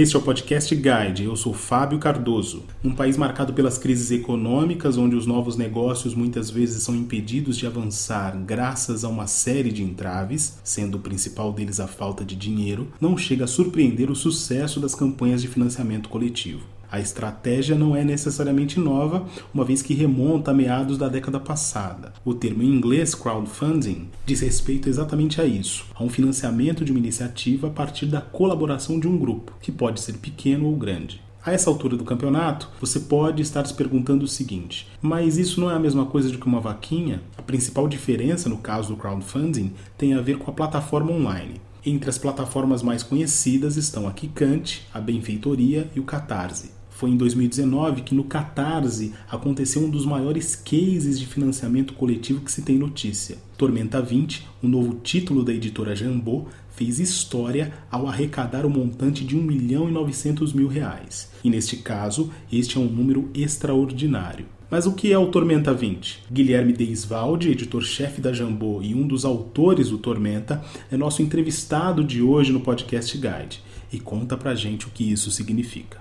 Este é o Podcast Guide. Eu sou Fábio Cardoso. Num país marcado pelas crises econômicas, onde os novos negócios muitas vezes são impedidos de avançar graças a uma série de entraves, sendo o principal deles a falta de dinheiro, não chega a surpreender o sucesso das campanhas de financiamento coletivo. A estratégia não é necessariamente nova, uma vez que remonta a meados da década passada. O termo em inglês crowdfunding diz respeito exatamente a isso, a um financiamento de uma iniciativa a partir da colaboração de um grupo, que pode ser pequeno ou grande. A essa altura do campeonato, você pode estar se perguntando o seguinte: mas isso não é a mesma coisa do que uma vaquinha? A principal diferença no caso do crowdfunding tem a ver com a plataforma online. Entre as plataformas mais conhecidas estão a Kikante, a Benfeitoria e o Catarse. Foi em 2019 que no Catarse aconteceu um dos maiores cases de financiamento coletivo que se tem notícia. Tormenta 20, o um novo título da editora Jambô, fez história ao arrecadar o montante de 1 milhão e 900 mil reais. E neste caso, este é um número extraordinário. Mas o que é o Tormenta 20? Guilherme Deisvalde, editor-chefe da Jambô e um dos autores do Tormenta, é nosso entrevistado de hoje no Podcast Guide e conta pra gente o que isso significa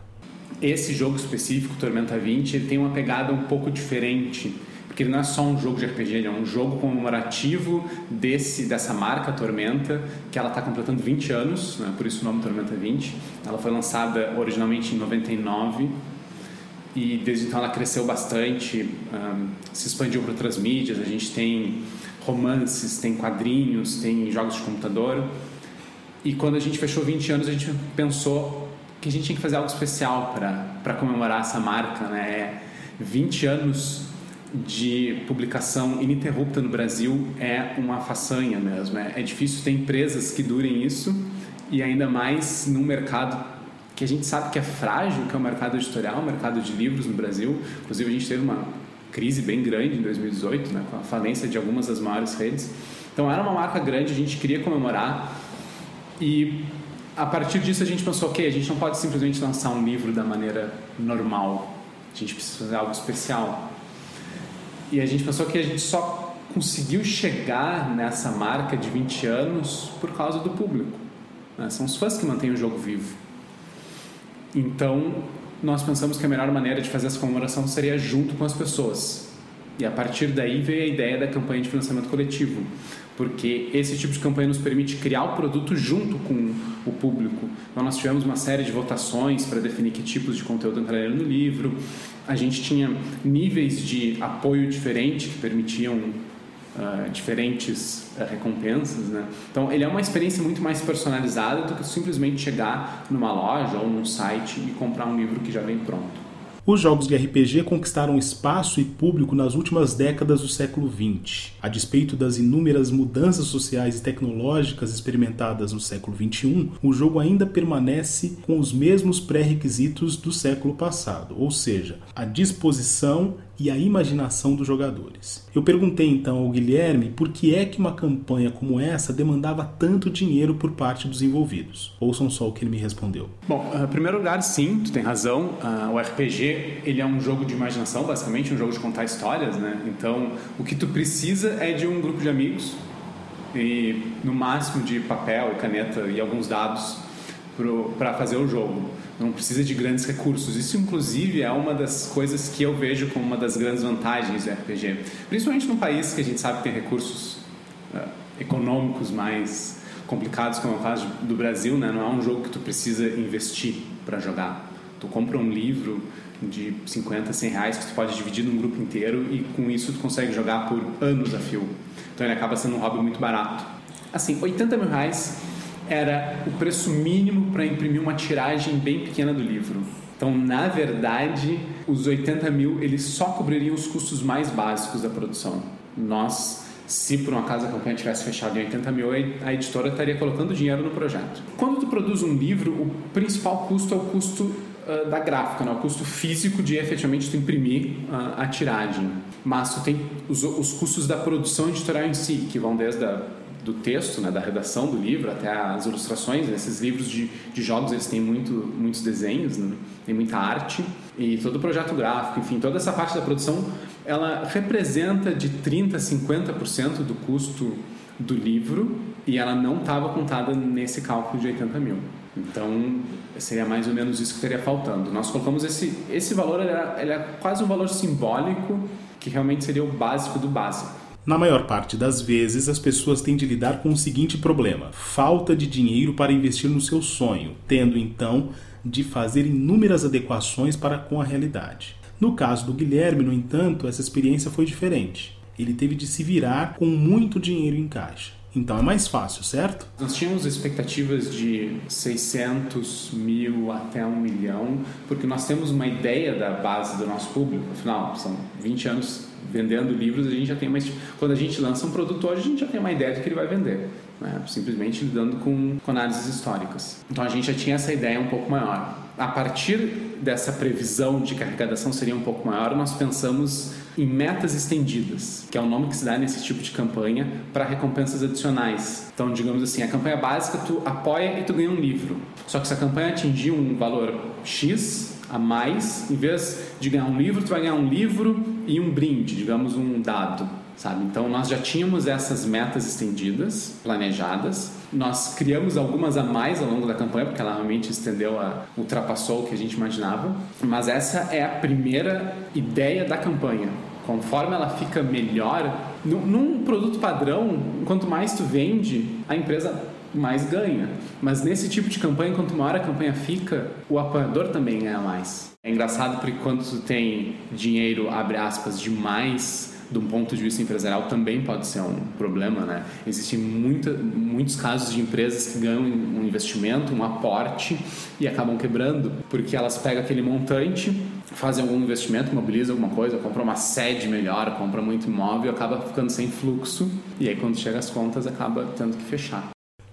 esse jogo específico, Tormenta 20, ele tem uma pegada um pouco diferente, porque ele não é só um jogo de RPG, ele é um jogo comemorativo desse, dessa marca Tormenta, que ela está completando 20 anos, né? por isso o nome Tormenta 20. Ela foi lançada originalmente em 99 e desde então ela cresceu bastante, um, se expandiu para outras mídias. A gente tem romances, tem quadrinhos, tem jogos de computador. E quando a gente fechou 20 anos, a gente pensou que a gente tinha que fazer algo especial para comemorar essa marca, né? 20 é anos de publicação ininterrupta no Brasil é uma façanha mesmo. É, é difícil ter empresas que durem isso e ainda mais num mercado que a gente sabe que é frágil, que é o mercado editorial, o mercado de livros no Brasil. Inclusive a gente teve uma crise bem grande em 2018, né, com a falência de algumas das maiores redes. Então era uma marca grande, a gente queria comemorar e a partir disso a gente pensou, ok, a gente não pode simplesmente lançar um livro da maneira normal. A gente precisa fazer algo especial. E a gente pensou que a gente só conseguiu chegar nessa marca de 20 anos por causa do público. Né? São os fãs que mantêm o jogo vivo. Então, nós pensamos que a melhor maneira de fazer essa comemoração seria junto com as pessoas. E a partir daí veio a ideia da campanha de financiamento coletivo porque esse tipo de campanha nos permite criar o produto junto com o público. Então, nós tivemos uma série de votações para definir que tipos de conteúdo entrariam no livro. A gente tinha níveis de apoio diferentes que permitiam uh, diferentes uh, recompensas. Né? Então, ele é uma experiência muito mais personalizada do que simplesmente chegar numa loja ou num site e comprar um livro que já vem pronto. Os jogos de RPG conquistaram espaço e público nas últimas décadas do século XX. A despeito das inúmeras mudanças sociais e tecnológicas experimentadas no século XXI, o jogo ainda permanece com os mesmos pré-requisitos do século passado, ou seja, a disposição e a imaginação dos jogadores. Eu perguntei então ao Guilherme por que é que uma campanha como essa demandava tanto dinheiro por parte dos envolvidos. Ouçam só o que ele me respondeu. Bom, em primeiro lugar, sim, tu tem razão. Uh, o RPG ele é um jogo de imaginação, basicamente um jogo de contar histórias, né? Então, o que tu precisa é de um grupo de amigos e no máximo de papel, caneta e alguns dados para fazer o jogo não precisa de grandes recursos. Isso, inclusive, é uma das coisas que eu vejo como uma das grandes vantagens do RPG. Principalmente num país que a gente sabe que tem recursos uh, econômicos mais complicados, como é o caso do Brasil, né? não é um jogo que tu precisa investir para jogar. Tu compra um livro de 50, 100 reais que tu pode dividir num grupo inteiro e com isso tu consegue jogar por anos a fio. Então ele acaba sendo um hobby muito barato. Assim, 80 mil reais era o preço mínimo para imprimir uma tiragem bem pequena do livro. Então, na verdade, os 80 mil eles só cobririam os custos mais básicos da produção. Nós, se por um acaso a campanha tivesse fechado em 80 mil, a editora estaria colocando dinheiro no projeto. Quando tu produz um livro, o principal custo é o custo uh, da gráfica, né? o custo físico de efetivamente tu imprimir uh, a tiragem. Mas tu tem os, os custos da produção editorial em si, que vão desde a do texto, né, da redação do livro até as ilustrações. Esses livros de, de jogos eles têm muito, muitos desenhos, né, tem muita arte e todo o projeto gráfico, enfim, toda essa parte da produção ela representa de 30 a 50% do custo do livro e ela não estava contada nesse cálculo de 80 mil. Então, seria mais ou menos isso que estaria faltando. Nós colocamos esse, esse valor, ele é, ele é quase um valor simbólico, que realmente seria o básico do básico. Na maior parte das vezes, as pessoas têm de lidar com o seguinte problema: falta de dinheiro para investir no seu sonho, tendo então de fazer inúmeras adequações para com a realidade. No caso do Guilherme, no entanto, essa experiência foi diferente. Ele teve de se virar com muito dinheiro em caixa. Então é mais fácil, certo? Nós tínhamos expectativas de 600 mil até um milhão, porque nós temos uma ideia da base do nosso público. Afinal, são 20 anos vendendo livros, a gente já tem uma. Quando a gente lança um produto hoje, a gente já tem uma ideia do que ele vai vender. Né? Simplesmente lidando com, com análises históricas. Então a gente já tinha essa ideia um pouco maior. A partir dessa previsão de que a arrecadação seria um pouco maior, nós pensamos em metas estendidas, que é o nome que se dá nesse tipo de campanha para recompensas adicionais. Então, digamos assim, a campanha básica tu apoia e tu ganha um livro. Só que se a campanha atingir um valor X a mais, em vez de ganhar um livro, tu vai ganhar um livro e um brinde, digamos um dado sabe? Então nós já tínhamos essas metas estendidas, planejadas. Nós criamos algumas a mais ao longo da campanha, porque ela realmente estendeu, a, ultrapassou o que a gente imaginava. Mas essa é a primeira ideia da campanha. Conforme ela fica melhor, num, produto padrão, quanto mais tu vende, a empresa mais ganha. Mas nesse tipo de campanha, quanto maior a campanha fica, o apoiador também ganha mais. É engraçado porque quando tu tem dinheiro, abre aspas, demais de um ponto de vista empresarial também pode ser um problema, né? Existem muita, muitos casos de empresas que ganham um investimento, um aporte e acabam quebrando porque elas pegam aquele montante, fazem algum investimento, mobilizam alguma coisa, compram uma sede melhor, compram muito imóvel, acaba ficando sem fluxo e aí quando chega as contas acaba tendo que fechar.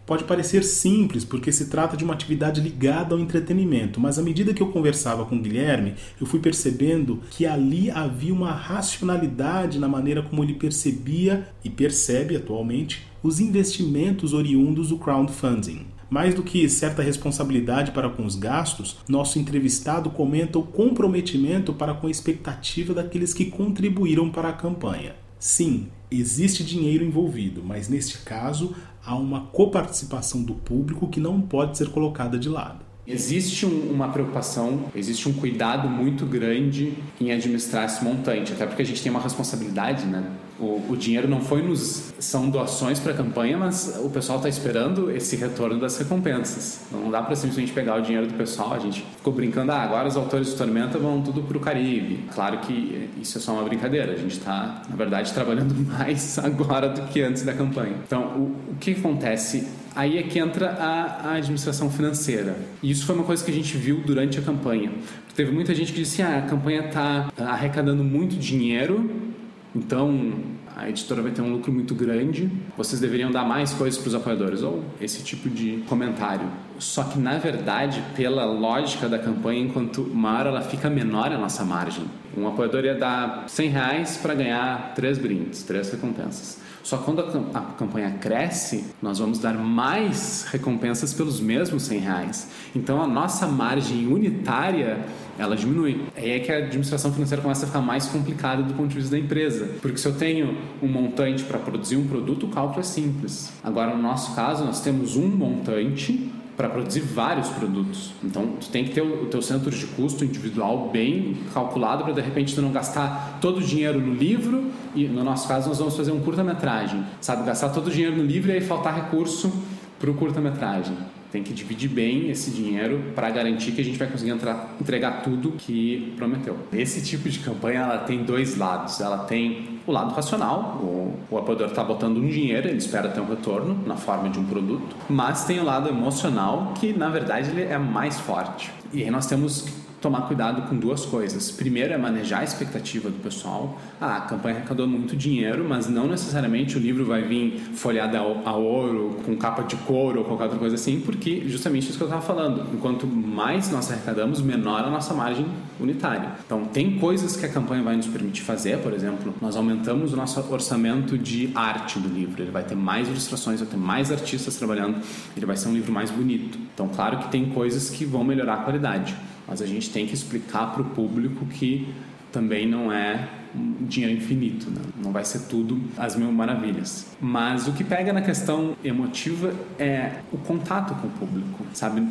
Pode parecer simples porque se trata de uma atividade ligada ao entretenimento, mas à medida que eu conversava com o Guilherme, eu fui percebendo que ali havia uma racionalidade na maneira como ele percebia e percebe atualmente os investimentos oriundos do crowdfunding. Mais do que certa responsabilidade para com os gastos, nosso entrevistado comenta o comprometimento para com a expectativa daqueles que contribuíram para a campanha. Sim, existe dinheiro envolvido, mas neste caso há uma coparticipação do público que não pode ser colocada de lado. Existe um, uma preocupação, existe um cuidado muito grande em administrar esse montante, até porque a gente tem uma responsabilidade, né? O, o dinheiro não foi nos. são doações para a campanha, mas o pessoal está esperando esse retorno das recompensas. Então não dá para simplesmente pegar o dinheiro do pessoal. A gente ficou brincando, ah, agora os autores de Tormenta vão tudo para o Caribe. Claro que isso é só uma brincadeira. A gente está, na verdade, trabalhando mais agora do que antes da campanha. Então, o, o que acontece? Aí é que entra a, a, administração financeira. E isso foi uma coisa que a gente viu durante a campanha. Teve muita gente que disse: ah, a campanha está arrecadando muito dinheiro então, a editora vai ter um lucro muito grande, vocês deveriam dar mais coisas para os apoiadores, ou esse tipo de comentário. Só que, na verdade, pela lógica da campanha, enquanto maior ela fica, menor a nossa margem. Um apoiador ia dar 100 reais para ganhar três brindes, três recompensas. Só quando a, campanha cresce, nós vamos dar mais recompensas pelos mesmos 100 reais. Então a nossa margem unitária ela diminui. Aí é que a administração financeira começa a ficar mais complicada do ponto de vista da empresa. Porque se eu tenho um montante para produzir um produto, o cálculo é simples. Agora, no nosso caso, nós temos um montante para produzir vários produtos. Então, tu tem que ter o, teu centro de custo individual bem calculado para de repente tu não gastar todo o dinheiro no livro e no nosso caso nós vamos fazer um curta-metragem, sabe, gastar todo o dinheiro no livro e aí faltar recurso para o curta-metragem. Tem que dividir bem esse dinheiro para garantir que a gente vai conseguir entrar, entregar tudo que prometeu. Esse tipo de campanha ela tem dois lados. Ela tem o lado racional, o, o apoiador está botando um dinheiro, ele espera ter um retorno na forma de um produto, mas tem o lado emocional que na verdade ele é mais forte. E aí nós temos tomar cuidado com duas coisas. Primeiro é manejar a expectativa do pessoal. Ah, a campanha arrecadou muito dinheiro, mas não necessariamente o livro vai vir folhado a ouro, com capa de couro ou qualquer outra coisa assim, porque justamente isso que eu estava falando. Enquanto mais nós arrecadamos, menor a nossa margem unitária. Então, tem coisas que a campanha vai nos permitir fazer, por exemplo, nós aumentamos o nosso orçamento de arte do livro. Ele vai ter mais ilustrações, vai ter mais artistas trabalhando, ele vai ser um livro mais bonito. Então, claro que tem coisas que vão melhorar a qualidade mas a gente tem que explicar para o público que também não é dinheiro infinito, né? não vai ser tudo as mil maravilhas. Mas o que pega na questão emotiva é o contato com o público, sabe?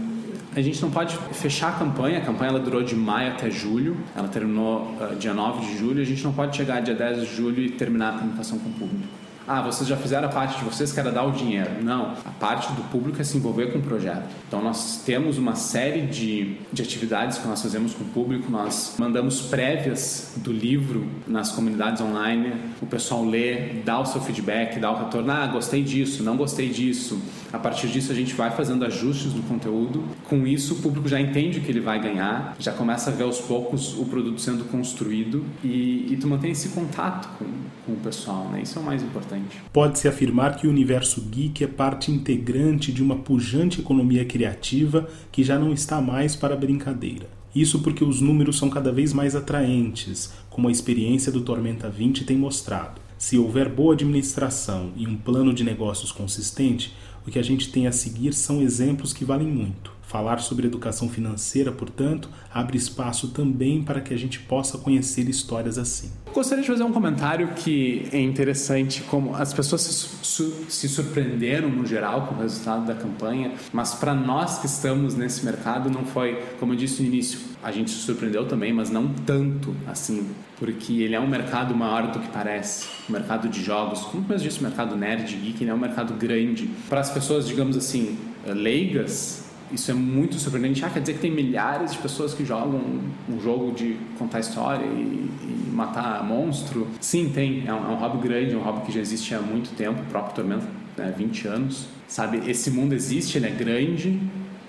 a gente não pode fechar a campanha. A campanha ela durou de maio até julho. Ela terminou uh, dia 9 de julho. A gente não pode chegar dia 10 de julho e terminar a comunicação com o público ah, vocês já fizeram a parte de vocês que era dar o dinheiro. Não, a parte do público é se envolver com o projeto. Então nós temos uma série de, de atividades que nós fazemos com o público, nós mandamos prévias do livro nas comunidades online, o pessoal lê, dá o seu feedback, dá o retorno, ah, gostei disso, não gostei disso. A partir disso a gente vai fazendo ajustes no conteúdo. Com isso o público já entende o que ele vai ganhar, já começa a ver aos poucos o produto sendo construído e, e tu mantém esse contato com, com o pessoal, né? Isso é o mais importante. Pode-se afirmar que o universo geek é parte integrante de uma pujante economia criativa que já não está mais para brincadeira. Isso porque os números são cada vez mais atraentes, como a experiência do Tormenta 20 tem mostrado. Se houver boa administração e um plano de negócios consistente, o que a gente tem a seguir são exemplos que valem muito. Falar sobre educação financeira, portanto, abre espaço também para que a gente possa conhecer histórias assim. Gostaria de fazer um comentário que é interessante, como as pessoas se, se surpreenderam no geral com o resultado da campanha, mas para nós que estamos nesse mercado não foi, como eu disse no início, a gente se surpreendeu também, mas não tanto assim, porque ele é um mercado maior do que parece, o mercado de jogos, como eu disse, o mercado nerd, geek, ele é um mercado grande. Para as pessoas, digamos assim, leigas, isso é muito surpreendente. Ah, quer dizer que tem milhares de pessoas que jogam um jogo de contar história e, e matar monstro? Sim, tem. É um, é um, hobby grande, é um hobby que já existe há muito tempo, o próprio Tormento, né, 20 anos. Sabe, esse mundo existe, ele é grande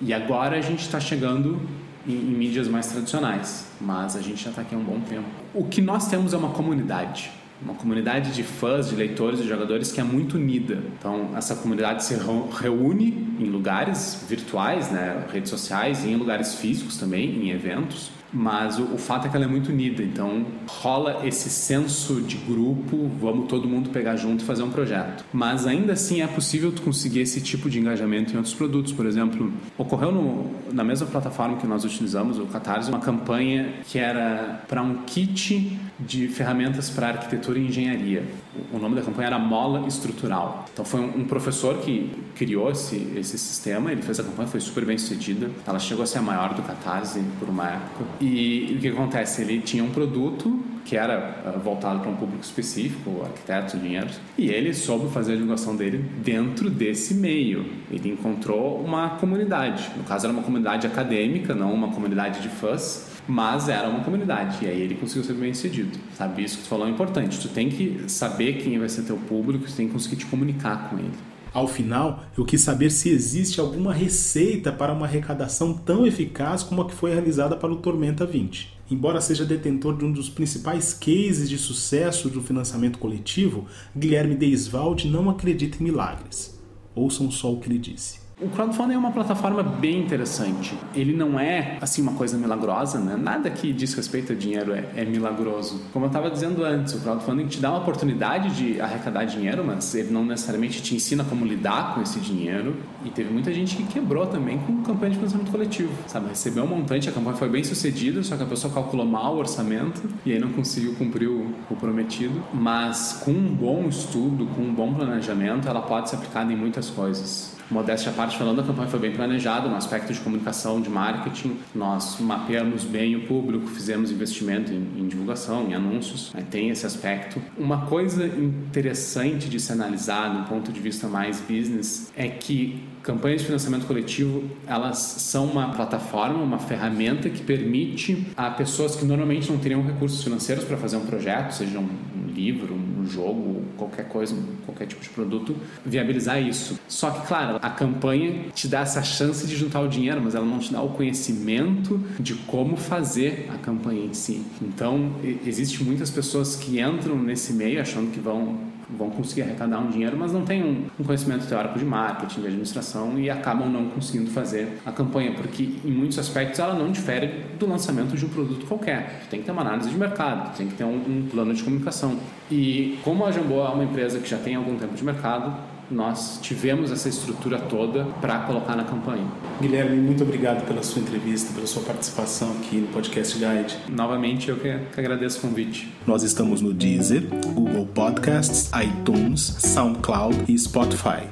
e agora a gente está chegando em, em, mídias mais tradicionais, mas a gente já está aqui há um bom tempo. O que nós temos é uma comunidade uma comunidade de fãs, de leitores e jogadores que é muito unida. Então, essa comunidade se reúne em lugares virtuais, né, redes sociais, e em lugares físicos também, em eventos, mas o, o, fato é que ela é muito unida, então rola esse senso de grupo, vamos todo mundo pegar junto e fazer um projeto. Mas ainda assim é possível tu conseguir esse tipo de engajamento em outros produtos. Por exemplo, ocorreu no, na mesma plataforma que nós utilizamos, o Catarse, uma campanha que era para um kit de ferramentas para arquitetura e engenharia. O nome da campanha era Mola Estrutural. Então foi um, professor que criou esse, esse sistema, ele fez a campanha, foi super bem sucedida. Ela chegou a ser a maior do Catarse por uma época. E, o que acontece? Ele tinha um produto que era ah, voltado para um público específico, arquitetos, engenheiros, e ele soube fazer a divulgação dele dentro desse meio. Ele encontrou uma comunidade, no caso era uma comunidade acadêmica, não uma comunidade de fãs, mas era uma comunidade e aí ele conseguiu ser bem sucedido sabe isso que tu falou é importante tu tem que saber quem vai ser teu público tu tem que conseguir te comunicar com ele ao final, eu quis saber se existe alguma receita para uma arrecadação tão eficaz como a que foi realizada para o Tormenta 20. Embora seja detentor de um dos principais cases de sucesso do financiamento coletivo, Guilherme Deisvalde não acredita em milagres. Ouçam só o que ele disse. O crowdfunding é uma plataforma bem interessante. Ele não é assim uma coisa milagrosa, né? Nada que diz respeito a dinheiro é, é milagroso. Como eu estava dizendo antes, o crowdfunding te dá uma oportunidade de arrecadar dinheiro, mas ele não necessariamente te ensina como lidar com esse dinheiro. E teve muita gente que quebrou também com campanha de financiamento coletivo, sabe? Recebeu um montante, a campanha foi bem sucedida, só que a pessoa calculou mal o orçamento e aí não conseguiu cumprir o, o prometido. Mas com um bom estudo, com um bom planejamento, ela pode ser aplicada em muitas coisas modéstia à parte falando, a campanha foi bem planejada no aspecto de comunicação, de marketing. Nós mapeamos bem o público, fizemos investimento em, em divulgação, em anúncios. Né? Tem esse aspecto. Uma coisa interessante de se analisar do ponto de vista mais business é que campanhas de financiamento coletivo elas são uma plataforma, uma ferramenta que permite a pessoas que normalmente não teriam recursos financeiros para fazer um projeto, seja um livro, um jogo, qualquer coisa, qualquer tipo de produto, viabilizar isso. Só que, claro, a campanha te dá essa chance de juntar o dinheiro, mas ela não te dá o conhecimento de como fazer a campanha em si. Então, existe muitas pessoas que entram nesse meio achando que vão vão conseguir arrecadar um dinheiro, mas não têm um, um, conhecimento teórico de marketing, de administração e acabam não conseguindo fazer a campanha, porque em muitos aspectos ela não difere do lançamento de um produto qualquer. Tem que ter uma análise de mercado, tem que ter um, um plano de comunicação. E como a Jambô é uma empresa que já tem algum tempo de mercado, nós tivemos essa estrutura toda para colocar na campanha. Guilherme, muito obrigado pela sua entrevista, pela sua participação aqui no Podcast Guide. Novamente, eu que, que agradeço o convite. Nós estamos no Deezer, Google Podcasts, iTunes, SoundCloud e Spotify.